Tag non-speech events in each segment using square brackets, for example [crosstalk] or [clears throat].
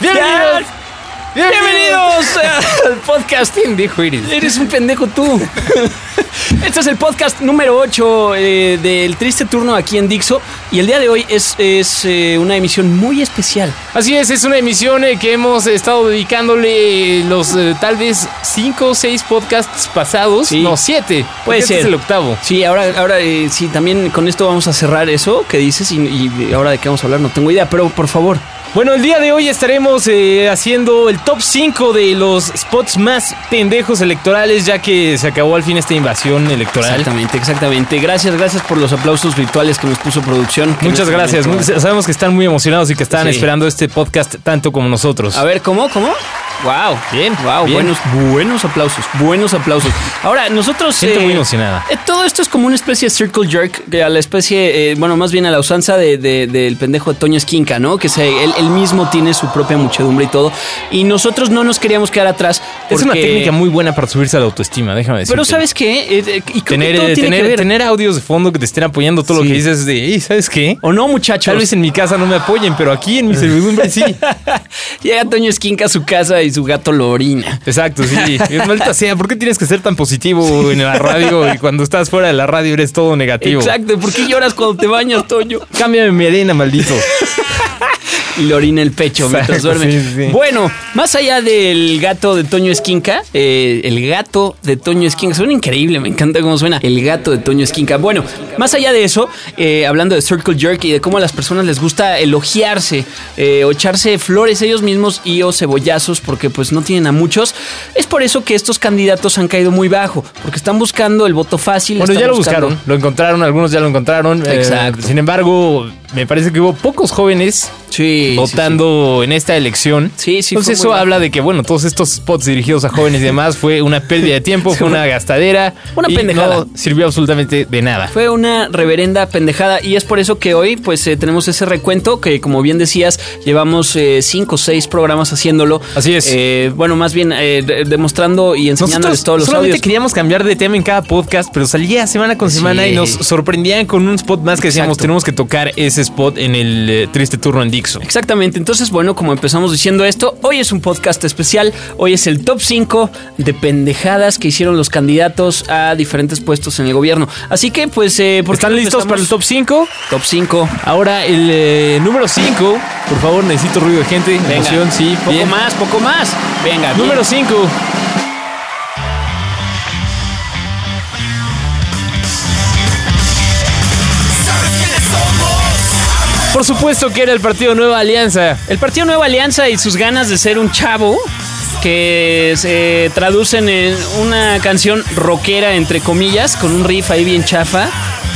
Bienvenidos. Bienvenidos [laughs] al podcasting, dijo Iris. Eres un pendejo tú. [laughs] Este es el podcast número 8 eh, del triste turno aquí en Dixo. Y el día de hoy es, es, eh, una emisión muy especial. Así es, es una emisión eh, que hemos estado dedicándole los tal vez 5 o 6 podcasts pasados. Sí. No, 7. Puede Este ser. es el octavo. Sí, ahora, ahora sí, también con esto vamos a cerrar eso que dices. Y, y ahora de qué vamos a hablar no tengo idea. Pero por favor, Bueno, el día de hoy estaremos eh, haciendo el top 5 de los spots más pendejos electorales, ya que se acabó al fin esta invasión electoral. Exactamente, exactamente. Gracias, gracias por los aplausos virtuales que nos puso producción. Muchas este gracias. Sabemos que están muy emocionados y que están Sí. esperando este podcast tanto como nosotros. A ver, ¿cómo? ¿Cómo? Wow. Bien, Wow, bien. buenos, buenos aplausos, buenos aplausos. Ahora, nosotros. Gente muy emocionada. eh, todo esto es como una especie de circle jerk, a la especie, eh, bueno, más bien a la usanza de- de- del pendejo de Toño Esquinca, ¿no? Que se, él, él mismo tiene su propia muchedumbre y todo. Y nosotros no nos queríamos quedar atrás. Es una técnica muy buena para subirse a la autoestima, déjame decirte. Pero ¿sabes qué? Eh, eh, y Tener, eh, que tener, audios de fondo que te estén apoyando todo Sí. lo que dices de, "Ey, ¿sabes qué? ¿O no, muchachos? Tal vez en mi casa no me apoyen, pero aquí en mi servidumbre sí. [laughs] Llega Toño Esquinca a su casa y su gato lo orina. Exacto, sí. [laughs] Maldita sea, ¿por qué tienes que ser tan positivo en la radio y cuando estás fuera de la radio eres todo negativo? Exacto. ¿Por qué lloras cuando te bañas, Toño? Cámbiame mi arena, maldito. [laughs] y le orina el pecho mientras duerme. sí, sí. Bueno, más allá del gato de Toño Esquinca, eh, el gato de Toño Esquinca, suena increíble, me encanta cómo suena, el gato de Toño Esquinca. Bueno, más allá de eso, eh, hablando de Circle Jerk y de cómo a las personas les gusta elogiarse eh, o echarse flores ellos mismos y o cebollazos porque pues no tienen a muchos, es por eso que estos candidatos han caído muy bajo, porque están buscando el voto fácil. Bueno, ya lo buscando- buscaron, lo encontraron, algunos ya lo encontraron. Exacto. sin embargo, me parece que hubo pocos jóvenes Sí, sí, votando en esta elección. Sí, sí, Entonces eso habla de que, bueno, todos estos spots dirigidos a jóvenes y demás fue una pérdida de tiempo, fue una gastadera. [laughs] Una y pendejada. No sirvió absolutamente de nada. Fue una reverenda pendejada y es por eso que hoy pues eh, tenemos ese recuento que como bien decías llevamos eh, cinco o seis programas haciéndolo. Así es. Eh, bueno, más bien eh, de- demostrando y enseñándoles Nosotros todos los solamente audios. queríamos cambiar de tema en cada podcast, pero salía semana con semana y nos sorprendían con un spot más que decíamos, Exacto. tenemos que tocar ese spot en el eh, triste turno en Dixo. Exactamente, entonces bueno, como empezamos diciendo esto, hoy es un podcast especial, hoy es el top 5 de pendejadas que hicieron los candidatos a diferentes puestos en el gobierno. Así que pues... Eh, ¿por ¿Están listos para el top 5? Top 5. Ahora el eh, número 5, por favor, necesito ruido de gente, Venga, emoción, sí, poco bien. más, poco más. Venga. Número 5. Por supuesto que era el partido Nueva Alianza. El Partido Nueva Alianza y sus ganas de ser un chavo que se traducen en una canción rockera, entre comillas, con un riff ahí bien chafa.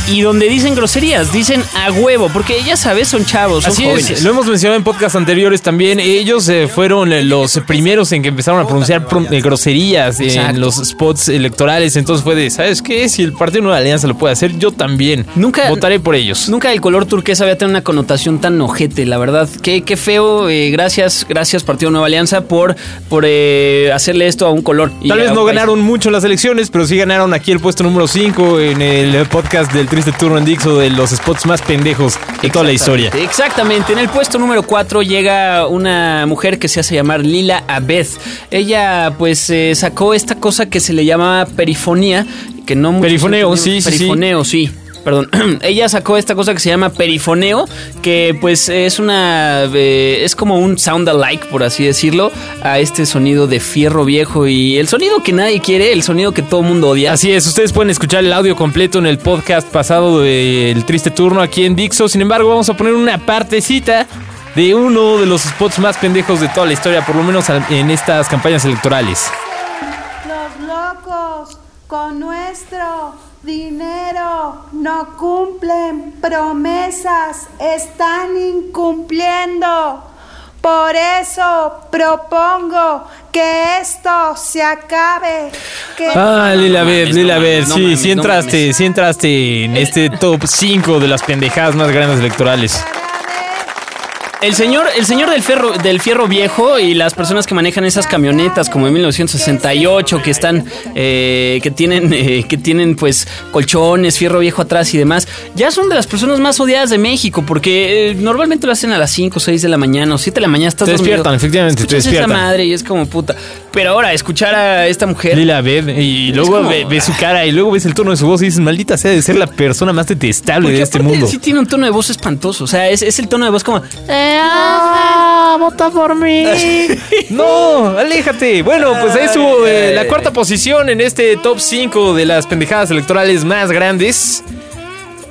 Y donde dicen groserías, dicen a huevo, porque ya sabes, son chavos, son Así jóvenes. es, lo hemos mencionado en podcasts anteriores también. Ellos eh, fueron eh, los primeros en que empezaron a pronunciar pro- eh, groserías Exacto. en los spots electorales. Entonces fue de, ¿sabes qué? Si el Partido Nueva Alianza lo puede hacer, yo también. Nunca- votaré por ellos. Nunca el color turquesa había tenido una connotación tan ojete, la verdad. Qué, qué feo. eh, gracias, gracias Partido Nueva Alianza por, por eh, hacerle esto a un color. Tal vez no país. ganaron mucho las elecciones, pero sí ganaron aquí el puesto número 5 en el podcast del Triste Turno en Dixo de los spots más pendejos de toda la historia. Exactamente. En el puesto número 4 llega una mujer que se hace llamar Lila Abed. Ella, pues, eh, sacó esta cosa que se le llama perifonía. Que no Perifoneo, sí, sí. Perifoneo, sí. Perdón, [clears throat] ella sacó esta cosa que se llama perifoneo, que pues es una, eh, es como un sound alike, por así decirlo, a este sonido de fierro viejo y el sonido que nadie quiere, el sonido que todo mundo odia. Así es, ustedes pueden escuchar el audio completo en el podcast pasado del Triste Turno aquí en Dixo. Sin embargo, vamos a poner una partecita de uno de los spots más pendejos de toda la historia, por lo menos en estas campañas electorales. Los locos con nuestro dinero no cumplen promesas, están incumpliendo. Por eso propongo que esto se acabe. Que Ah, Lila, a ver, mames, Lila, a no sí, mames, sí entraste, sí entraste en este top 5 de las pendejadas más grandes electorales. El señor, el señor del fierro, del fierro viejo y las personas que manejan esas camionetas como en 1968 que están, eh, que tienen, eh, que tienen pues colchones, fierro viejo atrás y demás, ya son de las personas más odiadas de México porque eh, normalmente lo hacen a las 5 o 6 de la mañana o 7 de la mañana estás Te dormido. despiertan, efectivamente, te Escuchas esa despiertan. madre y es como puta. Pero ahora escuchar a esta mujer Lila, ve, y luego como- ve, ves su cara y luego ves el tono de su voz y dices, maldita sea de ser la persona más detestable porque de este mundo. Sí tiene un tono de voz espantoso, o sea, es, es el tono de voz como vota por mí. [laughs] no, aléjate. Bueno, pues ahí estuvo eh, la cuarta posición en este top 5 de las pendejadas electorales más grandes.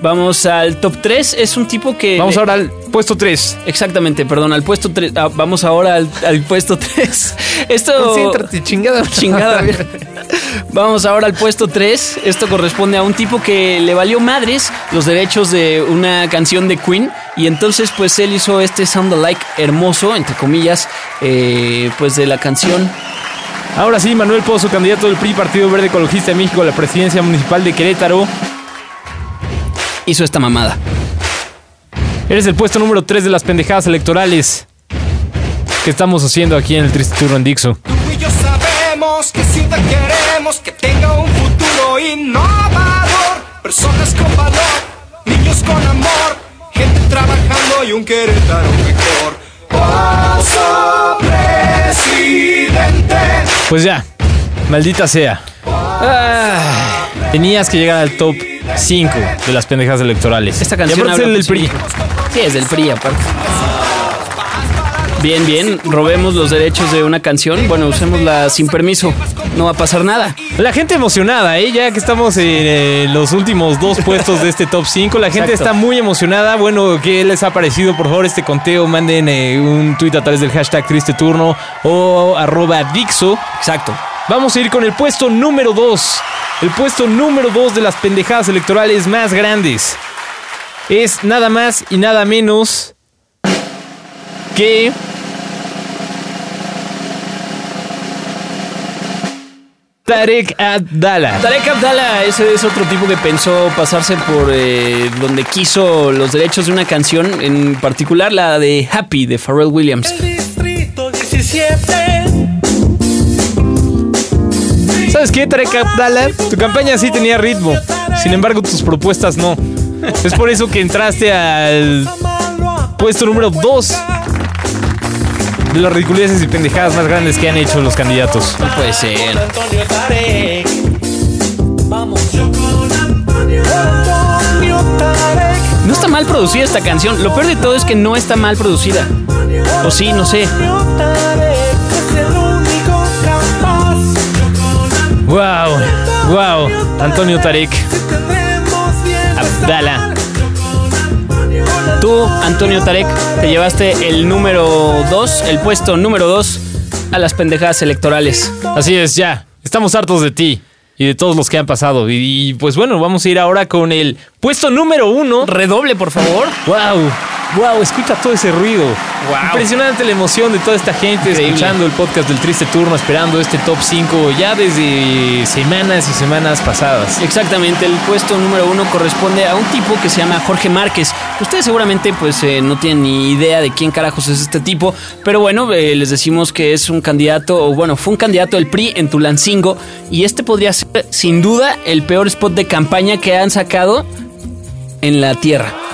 Vamos al top 3, es un tipo que Vamos ahora al puesto 3. Exactamente, perdón, al puesto 3. vamos ahora al, al puesto 3. [laughs] Esto. Concéntrate, chingada. [laughs] Chingada. [laughs] Vamos ahora al puesto 3. Esto corresponde a un tipo que le valió madres los derechos de una canción de Queen. Y entonces, pues él hizo este sound alike hermoso, entre comillas, eh, pues de la canción. Ahora sí, Manuel Pozo, candidato del PRI, Partido Verde Ecologista de México a la presidencia municipal de Querétaro. Hizo esta mamada. Eres el puesto número 3 de las pendejadas electorales que estamos haciendo aquí en el Triste Turno en Dixo. Tú y yo sabemos que si te queremos que tenga un futuro innovador, personas con valor, niños con amor, gente trabajando y un Querétaro mejor. Oso presidente. Pues ya, maldita sea. Ah, Tenías que llegar al top 5 de las pendejadas electorales. esta canción. es habla del PRI. Sí, es del PRI, aparte. Bien, bien, robemos los derechos de una canción. Bueno, usémosla sin permiso. No va a pasar nada. La gente emocionada, ¿eh? Ya que estamos en eh, los últimos dos puestos de este top 5, la gente Exacto. está muy emocionada. Bueno, ¿qué les ha parecido? Por favor, este conteo, manden eh, un tweet a través del hashtag Triste Turno o arroba Dixo. Exacto. Vamos a ir con el puesto número 2. El puesto número 2 de las pendejadas electorales más grandes. Es nada más y nada menos que... Tarek Abdala. Tarek Abdala, ese es otro tipo que pensó pasarse por eh, donde quiso los derechos de una canción, en particular la de Happy de Pharrell Williams. Distrito 17. ¿Sabes qué, Tarek Abdala? Tu campaña sí tenía ritmo. Sin embargo, tus propuestas no. Es por eso que entraste al puesto número 2 de las ridiculeces y pendejadas más grandes que han hecho los candidatos. No puede ser. Antonio Tarek. Vamos. Yo con Antonio. Antonio Tarek. No está mal producida esta canción. Lo peor de todo es que no está mal producida. O sí, no sé. ¡Wow! ¡Wow! Antonio Tarek Abdala. Tú, Antonio Tarek, te llevaste el número 2, el puesto número 2 a las pendejadas electorales. Así es, ya. Estamos hartos de ti y de todos los que han pasado. Y, y, pues bueno, vamos a ir ahora con el puesto número 1. Redoble, por favor. ¡Wow! ¡Wow! Escucha todo ese ruido. Guau. Impresionante la emoción de toda esta gente Increíble. escuchando el podcast del Triste Turno, esperando este top 5 ya desde semanas y semanas pasadas. Exactamente, el puesto número uno corresponde a un tipo que se llama Jorge Márquez. Ustedes seguramente pues eh, no tienen ni idea de quién carajos es este tipo, pero bueno, eh, les decimos que es un candidato, o bueno, fue un candidato del PRI en Tulancingo y este podría ser sin duda el peor spot de campaña que han sacado en la tierra.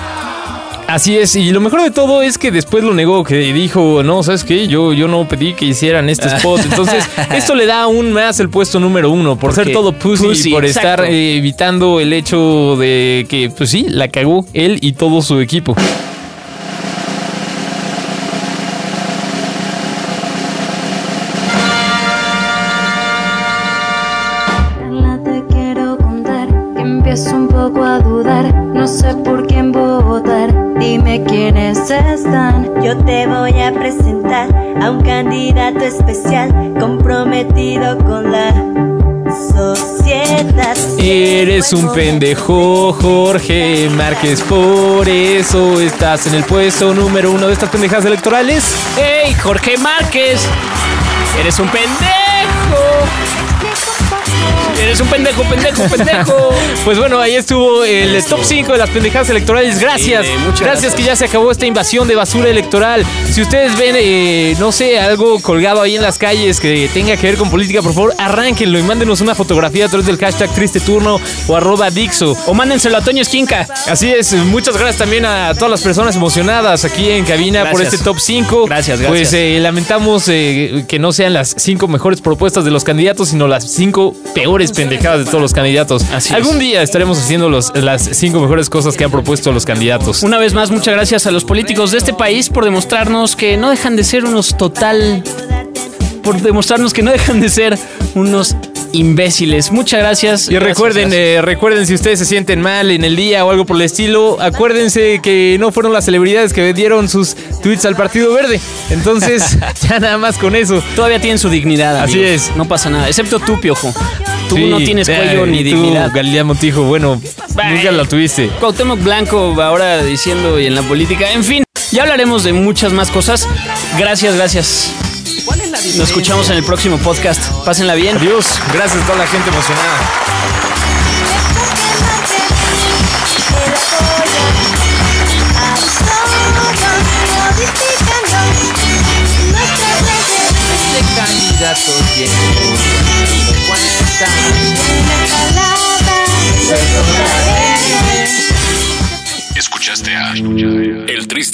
Así es, y lo mejor de todo es que después lo negó, que dijo, no, ¿sabes qué? Yo, yo no pedí que hicieran este [laughs] spot. Entonces, esto le da aún más el puesto número uno, por Porque ser todo pussy, pussy, por exacto. estar eh, evitando el hecho de que, pues sí, la cagó él y todo su equipo. A dudar. No sé por quién votar. Dime quiénes están. Yo te voy a presentar a un candidato especial comprometido con la sociedad. Eres un pendejo, Jorge Márquez, por eso estás en el puesto número uno de estas pendejas electorales. ¡Ey, Jorge Márquez! ¡Eres un pendejo! Eres un pendejo, pendejo, pendejo. [laughs] Pues bueno, ahí estuvo el top 5 de las pendejadas electorales. Gracias. Sí, muchas gracias, gracias. que ya se acabó esta invasión de basura electoral. Si ustedes ven, eh, no sé, algo colgado ahí en las calles que tenga que ver con política, por favor, arránquenlo y mándenos una fotografía a través del hashtag triste turno o arroba Dixo. O mándenselo a Toño Esquinca. Así es, muchas gracias también a todas las personas emocionadas aquí en cabina por este top 5. Gracias, gracias. Pues eh, lamentamos eh, que no sean las cinco mejores propuestas de los candidatos, sino las cinco peores pendejadas de todos los candidatos. Así es. Algún día estaremos haciendo los, las cinco mejores cosas que han propuesto los candidatos. Una vez más, muchas gracias a los políticos de este país por demostrarnos que no dejan de ser unos total. por demostrarnos que no dejan de ser unos imbéciles. Muchas gracias. Y recuerden, gracias. eh, recuerden si ustedes se sienten mal en el día o algo por el estilo, acuérdense que no fueron las celebridades que vendieron sus tweets al Partido Verde. Entonces, [laughs] ya nada más con eso. Todavía tienen su dignidad. Así es. No pasa nada. Excepto tú, piojo. Tú Sí, no tienes cuello eh, ni tú, dignidad. Galilea Montijo, bueno, nunca lo tuviste. Cuauhtémoc Blanco ahora diciendo y en la política. En fin, ya hablaremos de muchas más cosas. Gracias, gracias. Nos escuchamos en el próximo podcast. Pásenla bien. Adiós, gracias a toda la gente emocionada. Escuchaste